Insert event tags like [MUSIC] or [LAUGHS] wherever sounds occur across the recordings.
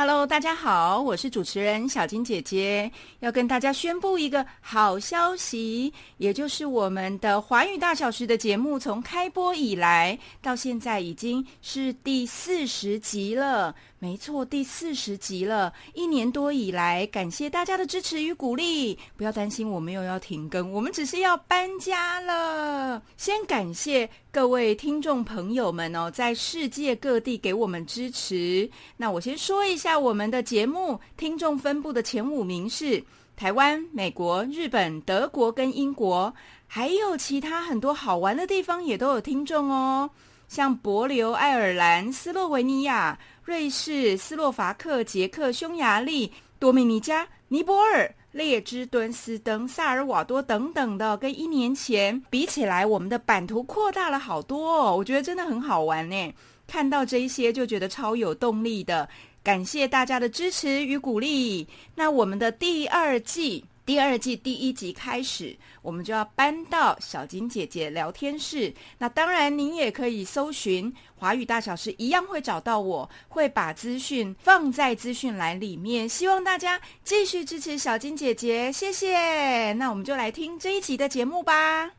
Hello，大家好，我是主持人小金姐姐，要跟大家宣布一个好消息，也就是我们的华语大小时的节目从开播以来到现在已经是第四十集了。没错，第四十集了，一年多以来，感谢大家的支持与鼓励。不要担心，我们又要停更，我们只是要搬家了。先感谢各位听众朋友们哦，在世界各地给我们支持。那我先说一下我们的节目听众分布的前五名是台湾、美国、日本、德国跟英国，还有其他很多好玩的地方也都有听众哦，像博流、爱尔兰、斯洛维尼亚。瑞士、斯洛伐克、捷克、匈牙利、多米尼加、尼泊尔、列支敦斯登、萨尔瓦多等等的，跟一年前比起来，我们的版图扩大了好多。哦，我觉得真的很好玩呢。看到这一些就觉得超有动力的。感谢大家的支持与鼓励。那我们的第二季。第二季第一集开始，我们就要搬到小金姐姐聊天室。那当然，您也可以搜寻华语大小事，一样会找到我。会把资讯放在资讯栏里面，希望大家继续支持小金姐姐，谢谢。那我们就来听这一集的节目吧。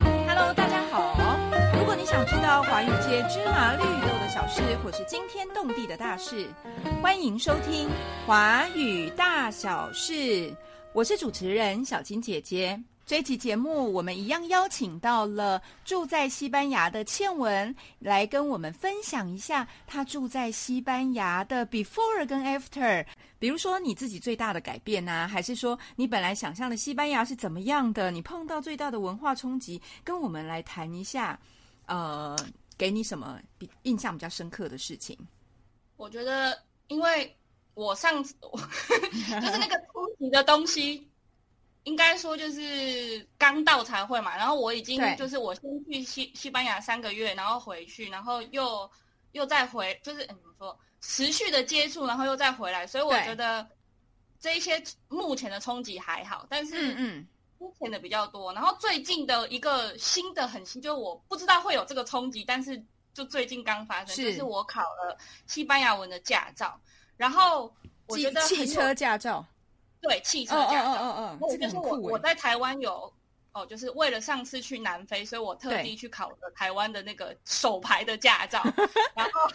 Hello，大家好。如果你想知道华语界芝麻绿。小事或是惊天动地的大事，欢迎收听《华语大小事》。我是主持人小金姐姐。这期节目，我们一样邀请到了住在西班牙的倩文来跟我们分享一下她住在西班牙的 before 跟 after。比如说你自己最大的改变啊，还是说你本来想象的西班牙是怎么样的？你碰到最大的文化冲击，跟我们来谈一下。呃。给你什么比印象比较深刻的事情？我觉得，因为我上次 [LAUGHS] 就是那个初级的东西，应该说就是刚到才会嘛。然后我已经就是我先去西西班牙三个月，然后回去，然后又又再回，就是怎么说持续的接触，然后又再回来。所以我觉得这一些目前的冲击还好，但是嗯。之前的比较多，然后最近的一个新的很新，就是我不知道会有这个冲击，但是就最近刚发生，就是我考了西班牙文的驾照，然后我觉得汽车驾照，对汽车驾照，嗯嗯嗯嗯，就是我我在台湾有哦，就是为了上次去南非，所以我特地去考了台湾的那个手牌的驾照，[LAUGHS] 然后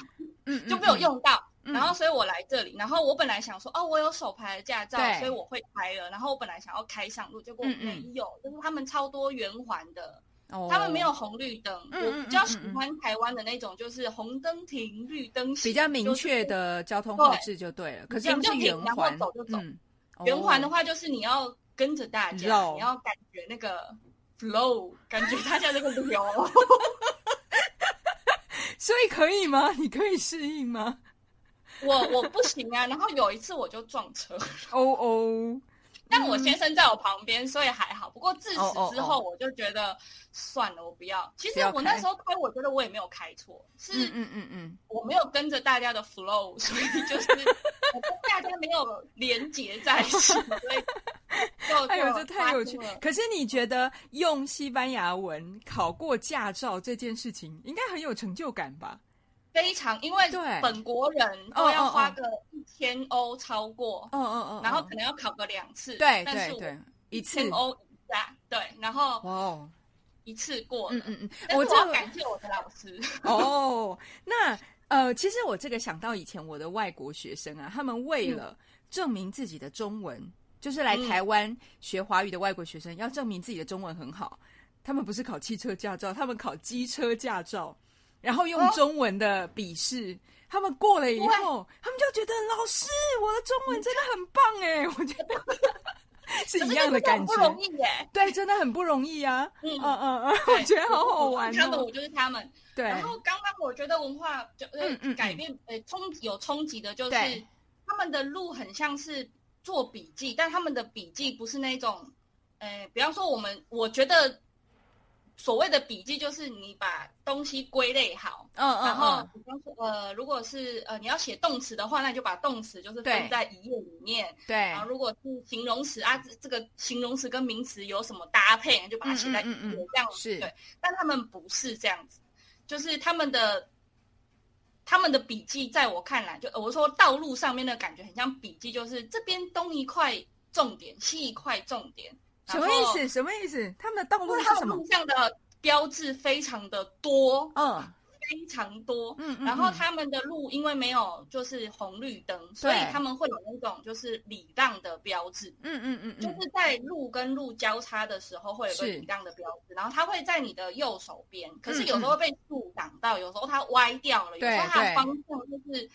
就没有用到。然后，所以我来这里。然后我本来想说，哦，我有手牌的驾照，所以我会开了。然后我本来想要开上路，结果没有，就是他们超多圆环的，他们没有红绿灯。我比较喜欢台湾的那种，就是红灯停，绿灯比较明确的交通号志就对了。可是是圆环，走就走。圆环的话，就是你要跟着大家，你要感觉那个 flow，感觉大家那个流。[LAUGHS] 所以可以吗？你可以适应吗？我我不行啊，然后有一次我就撞车，哦哦，[LAUGHS] 但我先生在我旁边，所以还好。不过自此之后，我就觉得算了，我不要。其实我那时候开，我觉得我也没有开错，是嗯嗯嗯，我没有跟着大家的 flow，所以就是 [LAUGHS] 我跟大家没有连结在一起，所以就 [LAUGHS] 哎呦，这太有趣。可是你觉得用西班牙文考过驾照这件事情，应该很有成就感吧？非常，因为本国人都要花个一千欧超过，嗯嗯嗯，然后可能要考个两次，对对对，一千欧以下，对，然后哦，一次过，嗯嗯嗯，我要感谢我的老师。哦，[LAUGHS] 那呃，其实我这个想到以前我的外国学生啊，他们为了证明自己的中文，就是来台湾学华语的外国学生，要证明自己的中文很好，他们不是考汽车驾照，他们考机车驾照。然后用中文的笔试，他们过了以后，他们就觉得老师，我的中文真的很棒哎，[LAUGHS] 我觉得 [LAUGHS] 是一样的感觉，不容易耶。对，真的很不容易啊。嗯嗯嗯嗯，我觉得好好玩。他们我就是他们。对。然后刚刚我觉得文化就呃改变呃冲有冲击的，就是他们的路很像是做笔记，但他们的笔记不是那种，呃，比方说我们我觉得。所谓的笔记就是你把东西归类好，嗯嗯，然后比方说呃，如果是呃你要写动词的话，那就把动词就是放在一页里面。对。然后如果是形容词啊，这这个形容词跟名词有什么搭配，就把它写在一页这样子。对。但他们不是这样子，就是他们的他们的笔记，在我看来，就我说道路上面的感觉很像笔记，就是这边东一块重点，西一块重点。什么意思？什么意思？他们的道路是什么？路上的标志非常的多，嗯，非常多，嗯嗯。然后他们的路因为没有就是红绿灯，所以他们会有那种就是礼让的标志，嗯嗯嗯，就是在路跟路交叉的时候会有个礼让的标志，然后它会在你的右手边，可是有时候被树挡到，有时候它歪掉了，有时候它的方向就是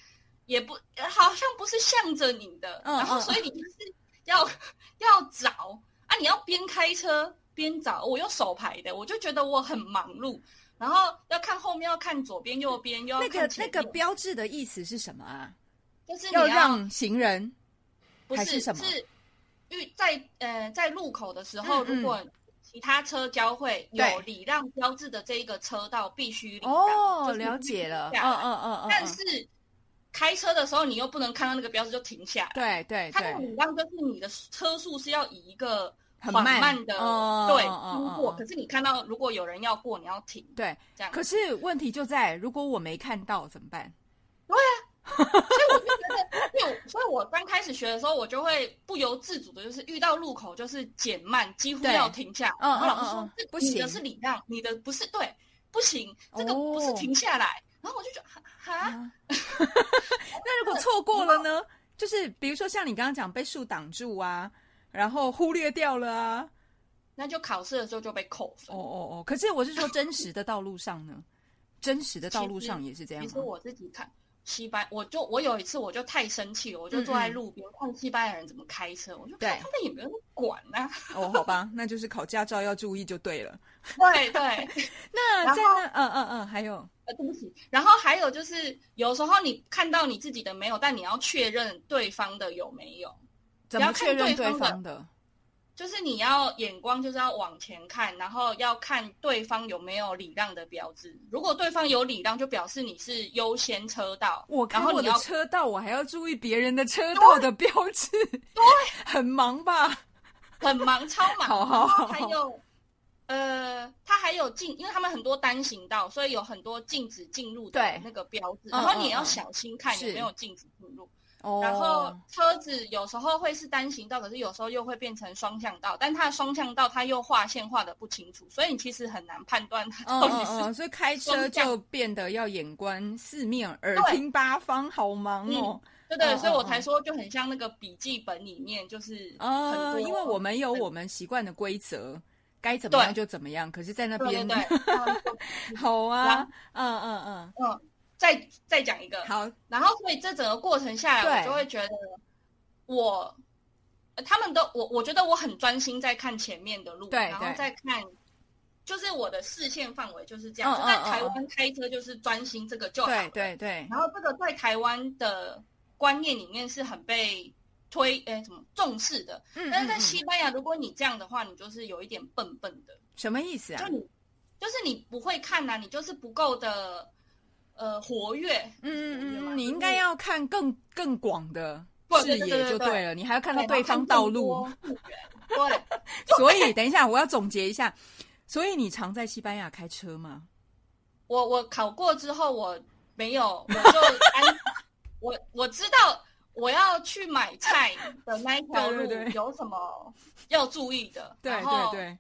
也不好像不是向着你的，然后所以你就是要 [LAUGHS] 要找。啊！你要边开车边找，我用手牌的，我就觉得我很忙碌。然后要看后面，要看左边、右边，又要看那个那个标志的意思是什么啊？就是要让行人，不是什么？是遇在呃在路口的时候，如果其他车交汇有礼让标志的这一个车道，必须礼让。哦，了解了。嗯嗯嗯嗯。但是开车的时候，你又不能看到那个标志就停下。对对对。它的礼让就是你的车速是要以一个。很慢的，对，通过。可是你看到，如果有人要过，你要停。对，这样。可是问题就在，如果我没看到怎么办？对啊，所以我就觉得，因为所以我刚开始学的时候，我就会不由自主的，就是遇到路口就是减慢，几乎要停下。嗯然后老师说，不行，你的是礼让，你的不是对，不行，这个不是停下来。然后我就觉得，哈，[LAUGHS] 那如果错过了呢？[LAUGHS] 就是比如说像你刚刚讲被树挡住啊。然后忽略掉了啊，那就考试的时候就被扣分。哦哦哦！可是我是说真实的道路上呢，[LAUGHS] 真实的道路上也是这样。其实我自己看西班，我就我有一次我就太生气了，我就坐在路边看西班牙人怎么开车，我就看他们也没有管呐。哦，好吧，那就是考驾照要注意就对了。对对，[LAUGHS] 那在那嗯嗯嗯，还有呃，对不起，然后还有就是有时候你看到你自己的没有，但你要确认对方的有没有。怎么确认对方的？就是你要眼光就是要往前看，然后要看对方有没有礼让的标志。如果对方有礼让，就表示你是优先车道。我看我的车道，我还要注意别人的车道的标志。[LAUGHS] 对，很忙吧？很忙，超忙。[LAUGHS] 好好好。还有，呃，它还有禁，因为他们很多单行道，所以有很多禁止进入的那个标志。然后你也要小心看有没有禁止进入。然后车子有时候会是单行道，可是有时候又会变成双向道，但它的双向道它又划线画的不清楚，所以你其实很难判断它到底是。[LAUGHS] 所以开车就变得要眼观四面，耳听八方，好忙哦。对对，所以我才说就很像那个笔记本里面就是呃，因为我们有我们习惯的规则，该怎么样就怎么样，可是在那边 [LAUGHS] 好啊，嗯嗯嗯嗯。再再讲一个好，然后所以这整个过程下来，我就会觉得我他们都我我觉得我很专心在看前面的路，对然后再看，就是我的视线范围就是这样。在台湾开车就是专心这个就好对对对。然后这个在台湾的观念里面是很被推诶什么重视的，但是在西班牙，如果你这样的话，你就是有一点笨笨的。什么意思啊？就你就是你不会看呐，你就是不够的。呃，活跃，嗯嗯嗯，你应该要看更更广的视野就对了，你还要看到对方道路。[LAUGHS] 对，所以等一下，我要总结一下。所以你常在西班牙开车吗？我我考过之后，我没有，我就安，[LAUGHS] 我我知道我要去买菜的那一条路有什么要注意的，对对对，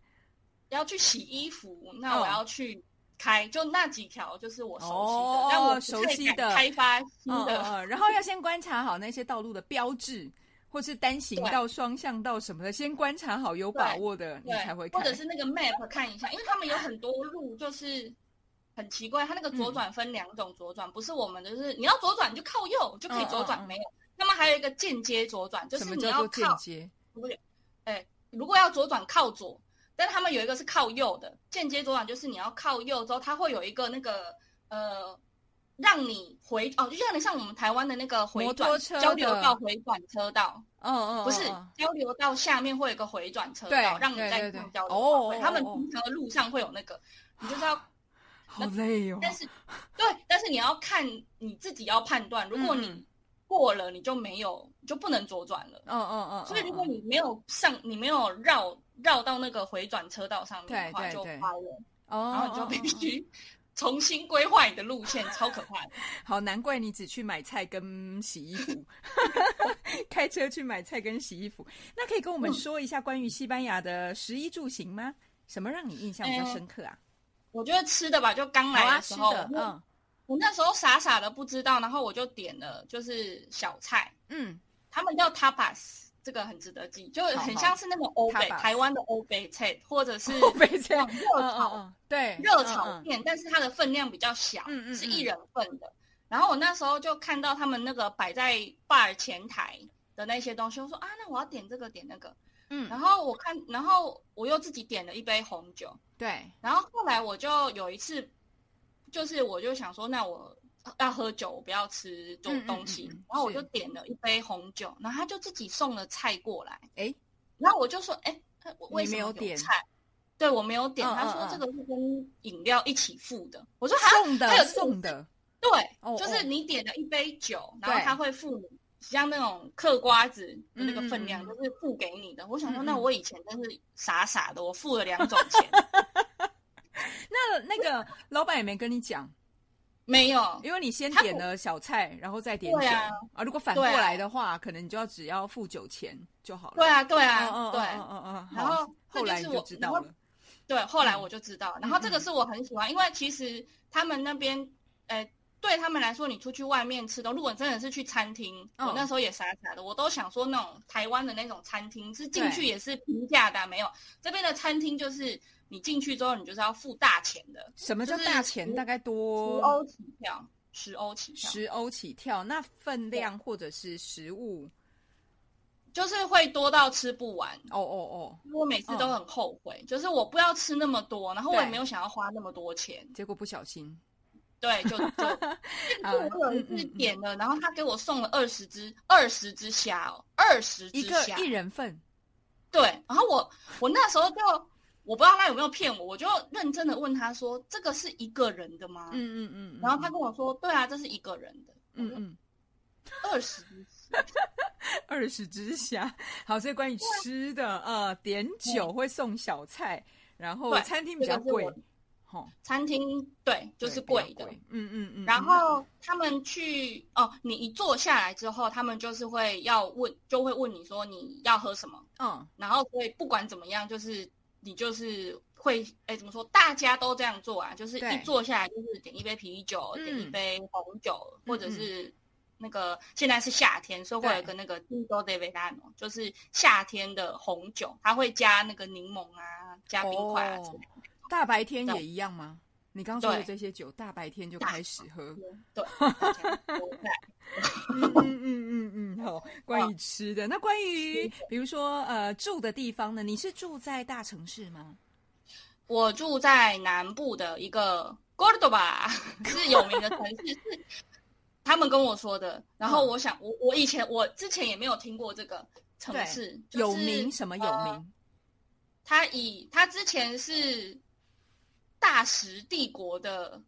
要去洗衣服，那我要去。开就那几条，就是我熟悉的，但我熟悉的开发新的，然后要先观察好那些道路的标志，或是单行道、双向道什么的，先观察好有把握的，你才会。或者是那个 map 看一下，因为他们有很多路就是很奇怪，它那个左转分两种左转，不是我们的，就是你要左转就靠右就可以左转，没有。那么还有一个间接左转，就是你要靠，不是，哎，如果要左转靠左。但他们有一个是靠右的间接左转，就是你要靠右之后，它会有一个那个呃让你回哦，就像你像我们台湾的那个回转交流道回转车道，嗯嗯，不是交流道下面会有个回转车道，让你在交流道。哦，他们平常的路上会有那个，你就是要好累哦。但是对，但是你要看你自己要判断，如果你过了，你就没有就不能左转了。嗯嗯嗯。所以如果你没有上，你没有绕绕到那个回转车道上面的话，就坏了。哦，然后就必须。重新规划你的路线，超可怕的。[LAUGHS] 好，难怪你只去买菜跟洗衣服，[LAUGHS] 开车去买菜跟洗衣服。那可以跟我们说一下关于西班牙的食衣住行吗？什么让你印象比较深刻啊？我觉得吃的吧，就刚来的时候，嗯，我那时候傻傻的不知道，然后我就点了就是小菜，嗯，他们叫 tapas。这个很值得记，就很像是那种欧北台湾的欧北菜，或者是欧北菜热炒，对热炒店，但是它的分量比较小，是一人份的。然后我那时候就看到他们那个摆在 bar 前台的那些东西，我说啊，那我要点这个点那个，嗯。然后我看，然后我又自己点了一杯红酒，对。然后后来我就有一次，就是我就想说，那我。要喝酒，不要吃这种东西。然后我就点了一杯红酒，然后他就自己送了菜过来。哎，然后我就说：“哎，为什么有点菜？”对我没有点。他说：“这个是跟饮料一起付的。”我说：“送的，送的。”对，就是你点了一杯酒，然后他会付你像那种嗑瓜子的那个分量，就是付给你的。我想说，那我以前真是傻傻的，我付了两种钱。[LAUGHS] [LAUGHS] 那那个老板也没跟你讲。没有，因为你先点了小菜，然后再点酒啊。如果反过来的话，可能你就要只要付酒钱就好了。对啊，对啊，对，嗯嗯嗯。然后后来就知道了。对，后来我就知道。然后这个是我很喜欢，因为其实他们那边，呃，对他们来说，你出去外面吃的，如果真的是去餐厅，我那时候也傻傻的，我都想说那种台湾的那种餐厅是进去也是平价的，没有这边的餐厅就是。你进去之后，你就是要付大钱的。什么叫大钱？大概多十欧起跳，十欧起跳，十欧起跳。那分量或者是食物，就是会多到吃不完。哦哦哦！我每次都很后悔，就是我不要吃那么多，然后我也没有想要花那么多钱，结果不小心，对，就就 [LAUGHS] 我有一次点了，然后他给我送了二十只二十只虾哦，二十只虾一人份。对，然后我我那时候就。我不知道他有没有骗我，我就认真的问他说：“这个是一个人的吗？”嗯嗯嗯。然后他跟我说：“对啊，这是一个人的。”嗯嗯。二十只，[LAUGHS] 二十只虾。好，所以关于吃的，呃，点酒会送小菜，然后餐厅比较贵。哦，餐厅对，就是贵的。嗯嗯嗯。然后他们去哦，你一坐下来之后，他们就是会要问，就会问你说你要喝什么。嗯。然后所以不管怎么样，就是。你就是会哎，怎么说？大家都这样做啊，就是一坐下来就是点一杯啤酒，点一杯红酒，或者是那个现在是夏天，所以会有个那个 Tinto de Verano，就是夏天的红酒，它会加那个柠檬啊，加冰块啊之类的。大白天也一样吗？你刚说的这些酒，大白天就开始喝？对。[LAUGHS] 嗯嗯嗯嗯好。关于吃的，那关于比如说呃住的地方呢？你是住在大城市吗？我住在南部的一个 Gordoba，是有名的城市，是他们跟我说的。然后我想，我我以前我之前也没有听过这个城市，有名什么有名？他以他之前是大食帝国的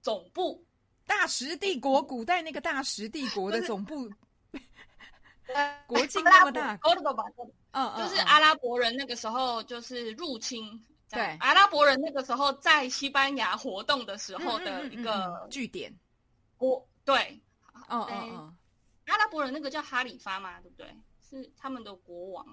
总部。大食帝国，古代那个大食帝国的总部，[LAUGHS] 国境那么大，嗯嗯，就是阿拉伯人那个时候就是入侵，对，阿拉伯人那个时候在西班牙活动的时候的一个据点，国对，嗯嗯嗯，阿拉伯人那个叫哈里发嘛，对不对？是他们的国王。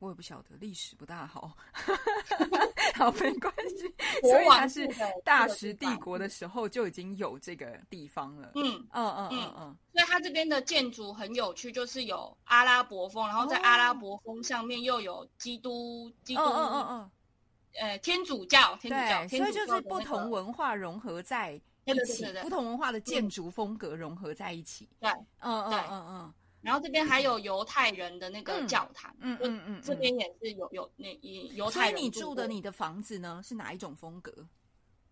我也不晓得，历史不大好，[LAUGHS] 好没关系。[LAUGHS] 所以它是大食帝国的时候就已经有这个地方了。嗯嗯嗯嗯嗯。所以它这边的建筑很有趣，就是有阿拉伯风，然后在阿拉伯风上面又有基督基督嗯嗯嗯呃天主教天主教，所以就是不同文化融合在一起，不同文化的建筑风格融合在一起。对，嗯嗯嗯嗯。然后这边还有犹太人的那个教堂，嗯嗯嗯，这边也是有有那犹太人。所以你住的你的房子呢是哪一种风格？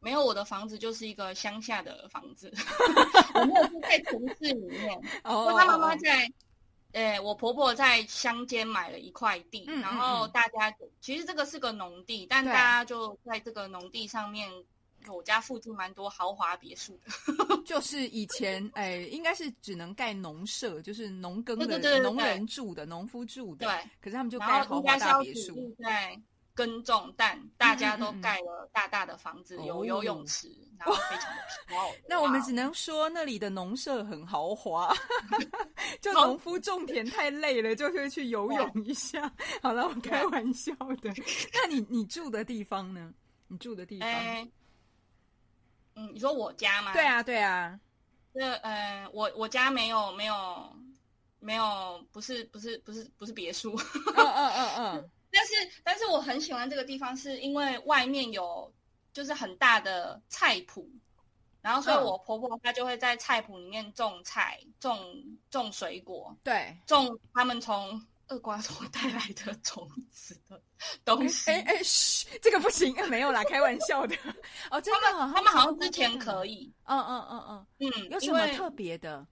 没有，我的房子就是一个乡下的房子，[LAUGHS] 我没有住在城市里面。[LAUGHS] 哦，他妈妈在，呃，我婆婆在乡间买了一块地，然后大家其实这个是个农地，但大家就在这个农地上面，我家附近蛮多豪华别墅的。[LAUGHS] 就是以前，哎，应该是只能盖农舍，就是农耕的农人住的，农夫住的。对，可是他们就盖豪华大别墅。对。耕种，但大家都盖了大大的房子，有游泳池，然后非常的 [LAUGHS] 漂亮。那我们只能说那里的农舍很豪华，[LAUGHS] 就农夫种田太累了，就会去游泳一下。好了，我开玩笑的。那你你住的地方呢？你住的地方？嗯，你说我家吗？对啊，对啊。这呃，我我家没有没有没有，不是不是不是不是别墅。嗯嗯嗯嗯。[LAUGHS] 但是，但是我很喜欢这个地方，是因为外面有就是很大的菜圃，然后所以我婆婆她就会在菜圃里面种菜、种种水果，对，种他们从二瓜所 [LAUGHS] 带来的种子的 [LAUGHS] 东西。哎哎，嘘，这个不行，没有啦，开玩笑的。哦，真的，他们好像之前可以。嗯嗯嗯嗯嗯，有什么特别的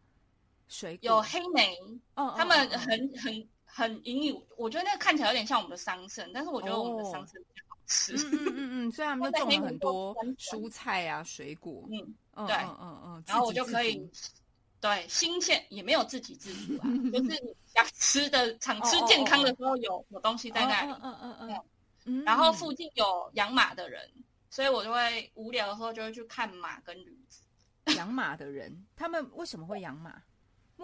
水果？有黑莓，嗯，他们很很。很隐隐，我觉得那个看起来有点像我们的桑葚，但是我觉得我们的桑葚比较好吃。嗯嗯嗯嗯，所以他们就种了很多蔬菜啊、水果。嗯，对，嗯嗯嗯，然后我就可以，对，新鲜也没有自给自足啊，就是想吃的、想吃健康的时候有有东西在那里。嗯嗯嗯嗯。然后附近有养马的人，所以我就会无聊的时候就会去看马跟驴子。[LAUGHS] 养马的人，他们为什么会养马？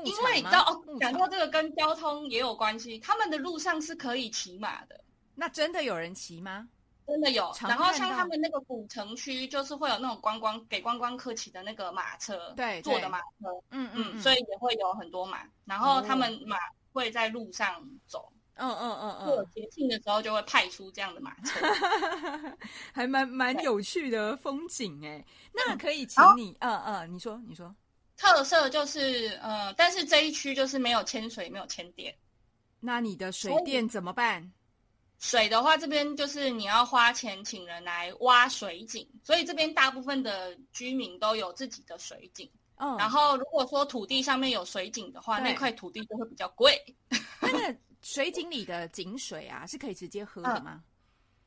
因为你知道哦，讲到这个跟交通也有关系，他们的路上是可以骑马的。那真的有人骑吗？真的有。然后像他们那个古城区，就是会有那种观光给观光客骑的那个马车，对，坐的马车，嗯嗯，所以也会有很多马。然后他们马会在路上走，嗯嗯嗯嗯，过节庆的时候就会派出这样的马车，[LAUGHS] 还蛮蛮有趣的风景哎。那可以请你，嗯嗯，你说你说。特色就是，呃，但是这一区就是没有牵水，没有牵电。那你的水电怎么办？水的话，这边就是你要花钱请人来挖水井，所以这边大部分的居民都有自己的水井。嗯。然后，如果说土地上面有水井的话，那块土地就会比较贵。[LAUGHS] 那个水井里的井水啊，是可以直接喝的吗？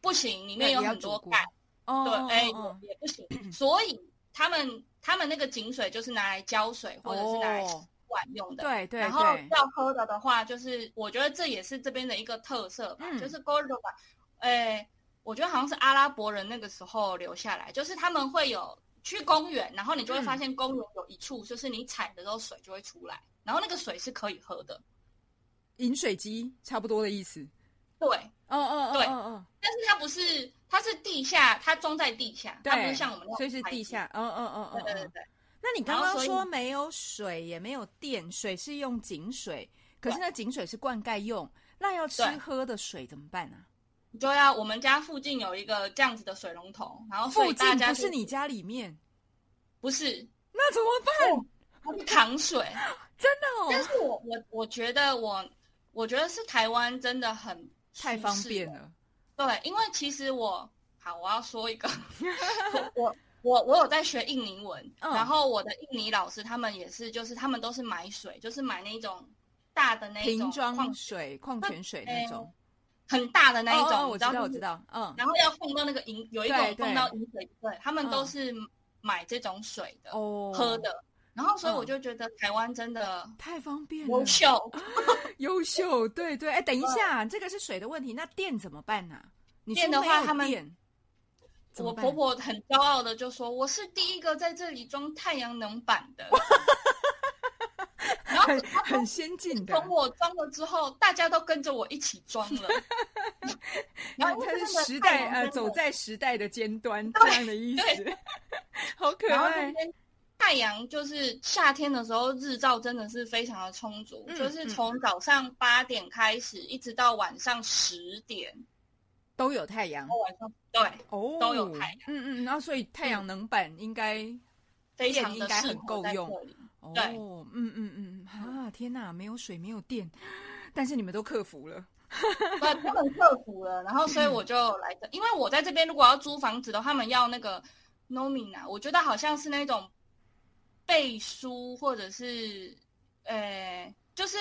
不行，里面有很多钙。哦。对，哎，也不行。所以。他们他们那个井水就是拿来浇水或者是拿来洗碗用的，对对。然后要喝的的话，就是我觉得这也是这边的一个特色吧，就是 Gordoba，哎，我觉得好像是阿拉伯人那个时候留下来，就是他们会有去公园，然后你就会发现公园有一处，就是你踩的时候水就会出来，然后那个水是可以喝的，饮水机差不多的意思。对，嗯嗯对，嗯嗯，但是它不是，它是地下，它装在地下，它不是像我们那所以是地下，嗯嗯嗯嗯，对对对。那你刚刚说没有水也没有电，水是用井水，可是那井水是灌溉用，那要吃喝的水怎么办呢？就要我们家附近有一个这样子的水龙头，然后附近不是你家里面，不是，那怎么办？扛水，[LAUGHS] 真的哦。但是我我我觉得我我觉得是台湾真的很。太方便了，对，因为其实我好，我要说一个，[LAUGHS] 我我我有在学印尼文，然后我的印尼老师他们也是，就是他们都是买水，就是买那种大的那种瓶装水、矿泉水那种，很大的那一种，我知道，我知道，嗯，然后要碰到那个饮，有一种碰到饮水，对，他们都是买这种水的，哦，喝的。然后，所以我就觉得台湾真的太方便了，优秀，[LAUGHS] 优秀，对对。哎，等一下，这个是水的问题，那电怎么办呢？电的话，他们我婆婆很骄傲的就说：“我是第一个在这里装太阳能板的。[LAUGHS] ”然后很先进的。从我装了之后，大家都跟着我一起装了。[LAUGHS] 然后他是时代呃，走在时代的尖端这样的意思，[LAUGHS] 好可爱。太阳就是夏天的时候，日照真的是非常的充足，就是从早上八点开始，一直到晚上十点都有太阳。晚上对哦都有太阳，嗯嗯，然后所以太阳能板应该非常应该很够用。对，嗯嗯嗯啊，天哪，没有水，没有电，但是你们都克服了，对，他们克服了，然后所以我就来这，因为我在这边如果要租房子的话，他们要那个。nomina，我觉得好像是那种背书或者是呃，就是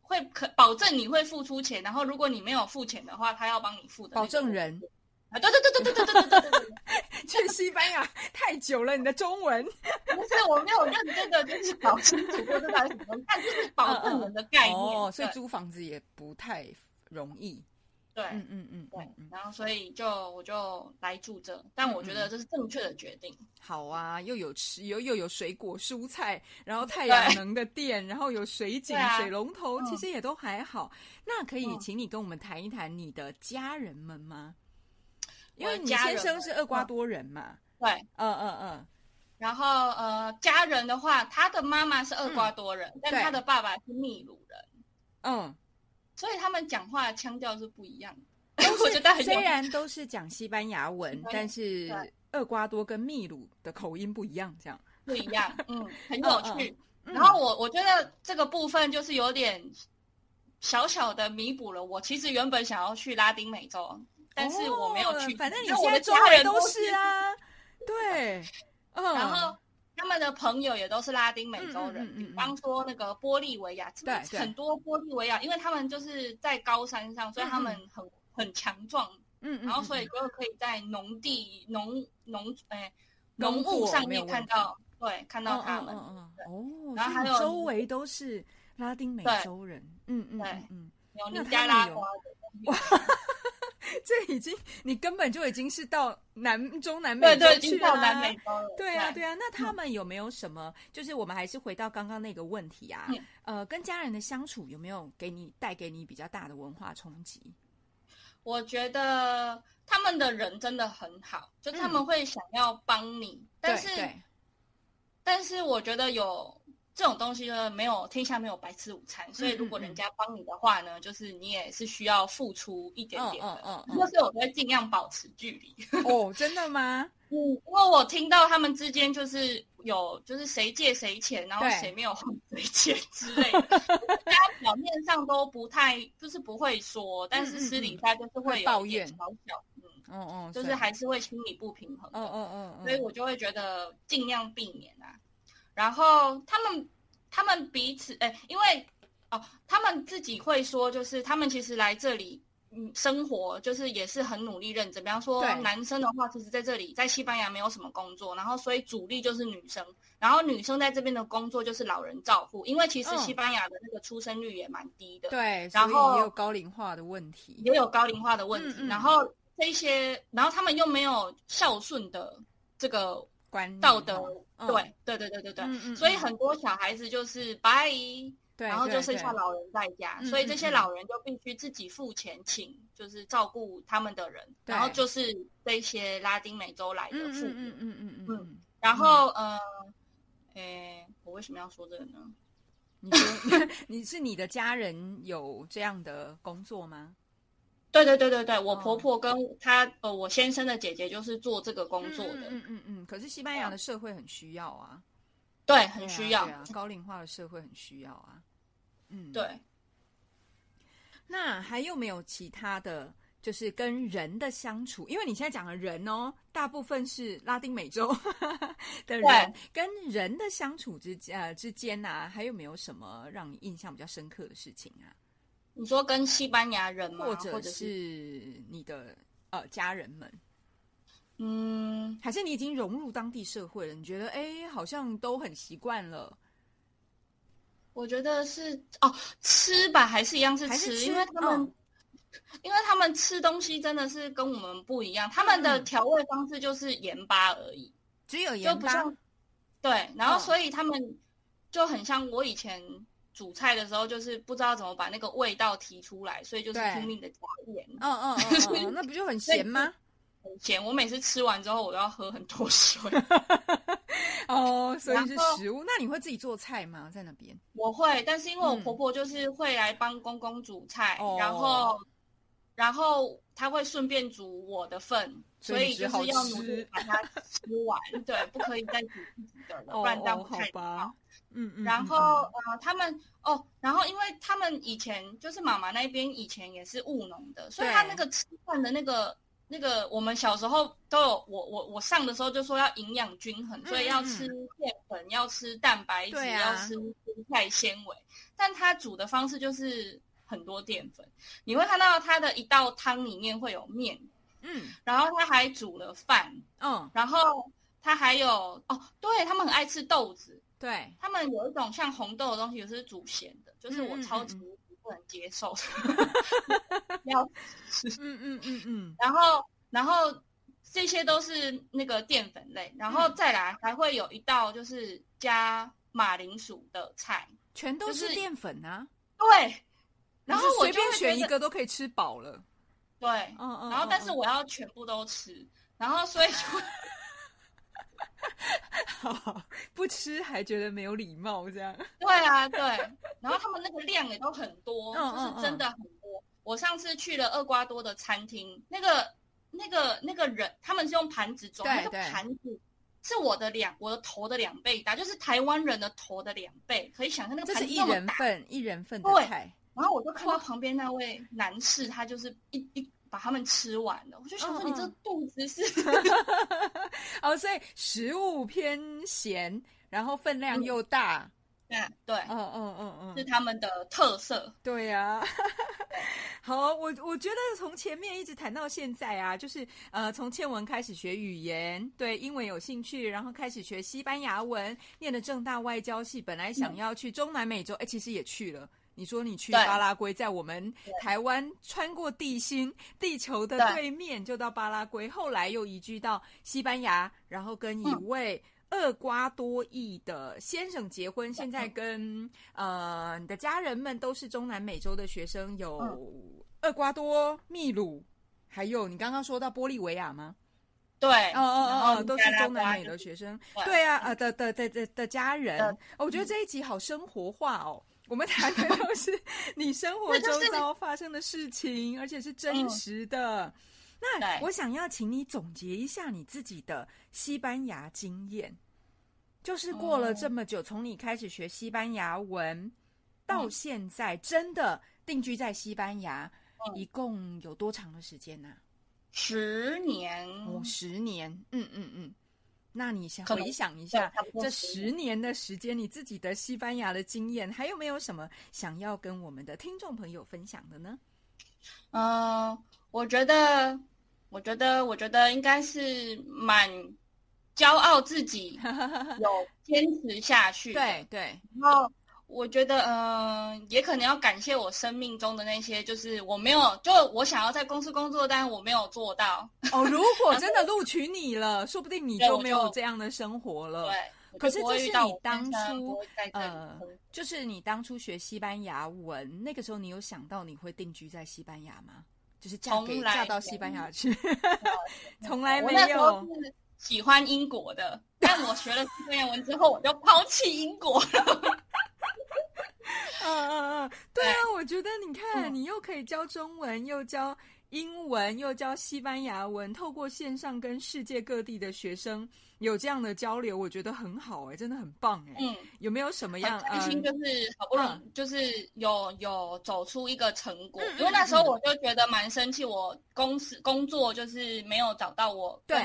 会可保证你会付出钱，然后如果你没有付钱的话，他要帮你付的保证人。啊，对对对对对对对对对对！去西班牙太久了，你的中文不是我没有认真的就是搞清楚这是什么，但就是保证人的概念，哦，所以租房子也不太容易。对，嗯嗯嗯，对，然后所以就我就来住这，但我觉得这是正确的决定。好啊，又有吃又又有水果蔬菜，然后太阳能的电，然后有水井、水龙头，其实也都还好。那可以请你跟我们谈一谈你的家人们吗？因为你先生是厄瓜多人嘛，对，嗯嗯嗯，然后呃，家人的话，他的妈妈是厄瓜多人，但他的爸爸是秘鲁人，嗯，所以他们讲话腔调是不一样的。[LAUGHS] 我觉得虽然都是讲西班牙文，但是厄瓜多跟秘鲁的口音不一样，这样。不一样，嗯，[LAUGHS] 很有趣。然后我我觉得这个部分就是有点小小的弥补了。我其实原本想要去拉丁美洲。但是我没有去，反正你现在周围都是啊，[LAUGHS] 对，嗯，然后他们的朋友也都是拉丁美洲人，比方说那个玻利维亚，对，很多玻利维亚，因为他们就是在高山上，所以他们很很强壮，嗯，然后所以就可以在农地、农农哎农务上面看到，对，看到他们，哦，然后还有周围都是拉丁美洲人，嗯嗯，对，嗯，有尼加拉瓜的。这已经，你根本就已经是到南中南美洲去了。对啊，对啊。那他们有没有什么？就是我们还是回到刚刚那个问题啊。呃，跟家人的相处有没有给你带给你比较大的文化冲击？我觉得他们的人真的很好，就他们会想要帮你，但是，但是我觉得有。这种东西呢，没有天下没有白吃午餐，所以如果人家帮你的话呢，就是你也是需要付出一点点的。嗯嗯嗯。所以我会尽量保持距离。哦，真的吗？[LAUGHS] 嗯，因为我听到他们之间就是有，就是谁借谁钱，然后谁没有还谁钱之类的。[LAUGHS] 大家表面上都不太，就是不会说，但是私底下就是会抱怨小小，嗯嗯嗯，就是还是会心理不平衡。嗯嗯嗯。所以我就会觉得尽量避免啊。然后他们，他们彼此，哎，因为哦，他们自己会说，就是他们其实来这里，嗯，生活就是也是很努力认真。比方说，男生的话，其实在这里，在西班牙没有什么工作，然后所以主力就是女生，然后女生在这边的工作就是老人照护，因为其实西班牙的那个出生率也蛮低的，对，然后也有高龄化的问题，也有高龄化的问题。然后这些，然后他们又没有孝顺的这个。道德，对对对对对对，所以很多小孩子就是拜，然后就剩下老人在家，所以这些老人就必须自己付钱请，就是照顾他们的人，然后就是这些拉丁美洲来的父母，嗯嗯嗯嗯，然后呃，诶，我为什么要说这个呢？你说 [LAUGHS] 你是你的家人有这样的工作吗？对对对对对，我婆婆跟她呃，我先生的姐姐就是做这个工作的。嗯嗯嗯。可是西班牙的社会很需要啊，对，很需要。高龄化的社会很需要啊。嗯，对。那还有没有其他的就是跟人的相处？因为你现在讲的人哦，大部分是拉丁美洲 [LAUGHS] 的人，跟人的相处之呃之间啊，还有没有什么让你印象比较深刻的事情啊？你说跟西班牙人吗？或者是你的呃家人们？嗯，还是你已经融入当地社会了？你觉得哎，好像都很习惯了。我觉得是哦，吃吧，还是一样是吃，因为他们，因为他们吃东西真的是跟我们不一样，他们的调味方式就是盐巴而已，只有盐巴。对，然后所以他们就很像我以前。煮菜的时候就是不知道怎么把那个味道提出来，所以就是拼命的加盐。嗯嗯 [LAUGHS] 嗯，那不就很咸吗？很咸。我每次吃完之后，我都要喝很多水。[LAUGHS] 哦，所以是食物。那你会自己做菜吗？在那边？我会，但是因为我婆婆就是会来帮公公煮菜，然后然后他会顺便煮我的份，所以就是要努力把它吃完。对，不可以再煮自己的了，[LAUGHS] 不然这样不太好。嗯嗯，然后呃，他们哦，然后因为他们以前就是妈妈那边以前也是务农的，所以他那个吃饭的那个那个我们小时候都有，我我我上的时候就说要营养均衡，所以要吃淀粉，要吃蛋白质，要吃蔬菜纤维。但他煮的方式就是很多淀粉，你会看到它的一道汤里面会有面，嗯，然后他还煮了饭，嗯，然后他还有哦，对他们很爱吃豆子，对。他们有一种像红豆的东西也是煮咸的，就是我超级。不能接受，[LAUGHS] 要吃，嗯嗯嗯嗯，然后然后这些都是那个淀粉类，然后再来还会有一道就是加马铃薯的菜，全都是淀粉啊，对，然后我随便选一个都可以吃饱了，对，嗯嗯，然后但是我要全部都吃，然后所以就。[LAUGHS] 不吃还觉得没有礼貌，这样。对啊，对。然后他们那个量也都很多，就是真的很多。我上次去了厄瓜多的餐厅，那个、那个、那个人，他们是用盘子装，那个盘子是我的两我的头的两倍大，就是台湾人的头的两倍。可以想象那个盘子一人份，一人份的菜。然后我就看到旁边那位男士，他就是一一。把他们吃完了，我就想说你这肚子是 [LAUGHS] 哦，所以食物偏咸，然后分量又大，[LAUGHS] 嗯对，嗯嗯嗯嗯，是他们的特色，对呀。[LAUGHS] 好，我我觉得从前面一直谈到现在啊，就是呃，从倩文开始学语言，对英文有兴趣，然后开始学西班牙文，念的正大外交系，本来想要去中南美洲，哎，其实也去了。你说你去巴拉圭，在我们台湾穿过地心地球的对面，就到巴拉圭。后来又移居到西班牙，然后跟一位厄瓜多裔的先生结婚。现在跟呃你的家人们都是中南美洲的学生，有厄瓜多、秘鲁，还有你刚刚说到玻利维亚吗？对，哦哦哦，都是中南美的学生。对啊，呃的的的的的家人，我觉得这一集好生活化哦。我们谈的都是你生活周遭发生的事情，而且是真实的。那我想要请你总结一下你自己的西班牙经验，就是过了这么久，从你开始学西班牙文到现在，真的定居在西班牙，一共有多长的时间呢？十年，哦，十年，嗯嗯嗯。那你想回想一下这十年的时间，你自己的西班牙的经验，还有没有什么想要跟我们的听众朋友分享的呢？嗯，我觉得，我觉得，我觉得应该是蛮骄傲自己有坚持下去。[LAUGHS] 对对，然后。我觉得，嗯，也可能要感谢我生命中的那些，就是我没有，就我想要在公司工作，但是我没有做到。哦，如果 [LAUGHS] 真的录取你了，说不定你就没有这样的生活了。对，可是这是你当初，呃，就是你当初学西班牙文，那个时候你有想到你会定居在西班牙吗？就是嫁给嫁到西班牙去？[LAUGHS] 从来没有。喜欢英国的，但我学了西班牙文之后，我就抛弃英国了。[LAUGHS] 我觉得你看，你又可以教中文，又教英文，又教西班牙文，透过线上跟世界各地的学生有这样的交流，我觉得很好哎，真的很棒哎。嗯，有没有什么样？开心就是好不容易，就是有有走出一个成果。因为那时候我就觉得蛮生气，我公司工作就是没有找到我跟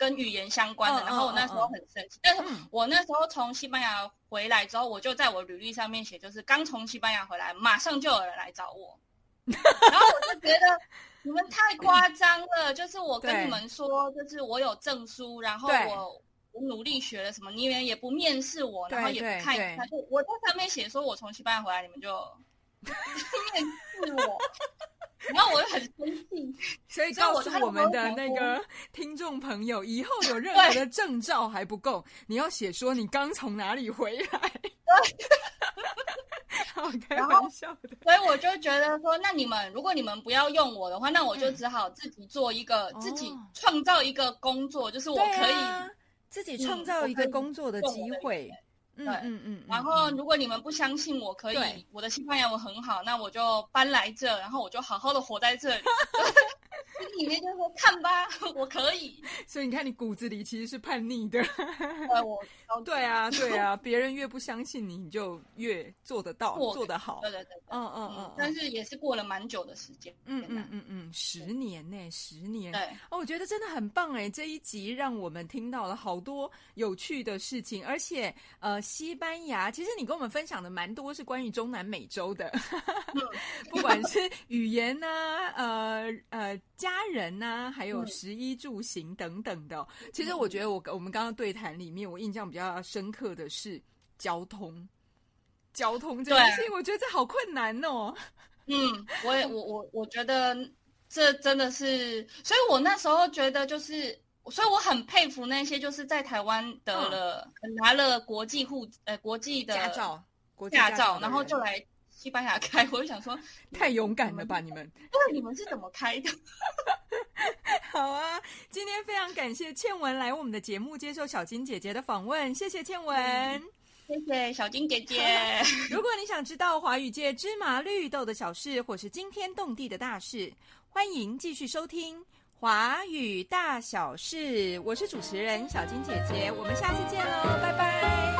跟语言相关的，然后我那时候很生气。但是我那时候从西班牙。回来之后，我就在我履历上面写，就是刚从西班牙回来，马上就有人来找我。[LAUGHS] 然后我就觉得你们太夸张了，就是我跟你们说，就是我有证书，然后我我努力学了什么，你们也不面试我，然后也不看一下，就我在上面写说我从西班牙回来，你们就 [LAUGHS] 面试我。然后我就很生气，所以告诉我们的那个听众朋友，以后有任何的证照还不够，你要写说你刚从哪里回来。[LAUGHS] 好开玩笑的。所以我就觉得说，那你们如果你们不要用我的话，那我就只好自己做一个，自己创造一个工作，就是我可以自己创造一个工作的机会。对，嗯嗯。然后如果你们不相信我可以，我的西班牙文很好，那我就搬来这，然后我就好好的活在这里。[LAUGHS] 里面就说看吧，[LAUGHS] 我可以。所以你看，你骨子里其实是叛逆的。对，我对啊，对啊，别人越不相信你，你就越做得到，做得好。对对对，嗯嗯嗯。但是也是过了蛮久的时间。嗯嗯嗯嗯，十年呢，十年。对。哦，我觉得真的很棒哎，这一集让我们听到了好多有趣的事情，而且呃，西班牙其实你跟我们分享的蛮多是关于中南美洲的，[LAUGHS] 不管是语言呢，呃呃。家人呐，还有食衣住行等等的。其实我觉得，我我们刚刚对谈里面，我印象比较深刻的是交通，交通这件事情，我觉得这好困难哦。嗯，我也我我我觉得这真的是，所以我那时候觉得就是，所以我很佩服那些就是在台湾得了拿了国际护呃国际的驾照，驾照，然后就来。西班牙开，我就想说，[LAUGHS] 太勇敢了吧你们？对，你们是怎么开的？[LAUGHS] 好啊，今天非常感谢倩文来我们的节目接受小金姐姐的访问，谢谢倩文，谢谢小金姐姐。[LAUGHS] 如果你想知道华语界芝麻绿豆的小事，或是惊天动地的大事，欢迎继续收听《华语大小事。我是主持人小金姐姐我们下次见喽拜拜。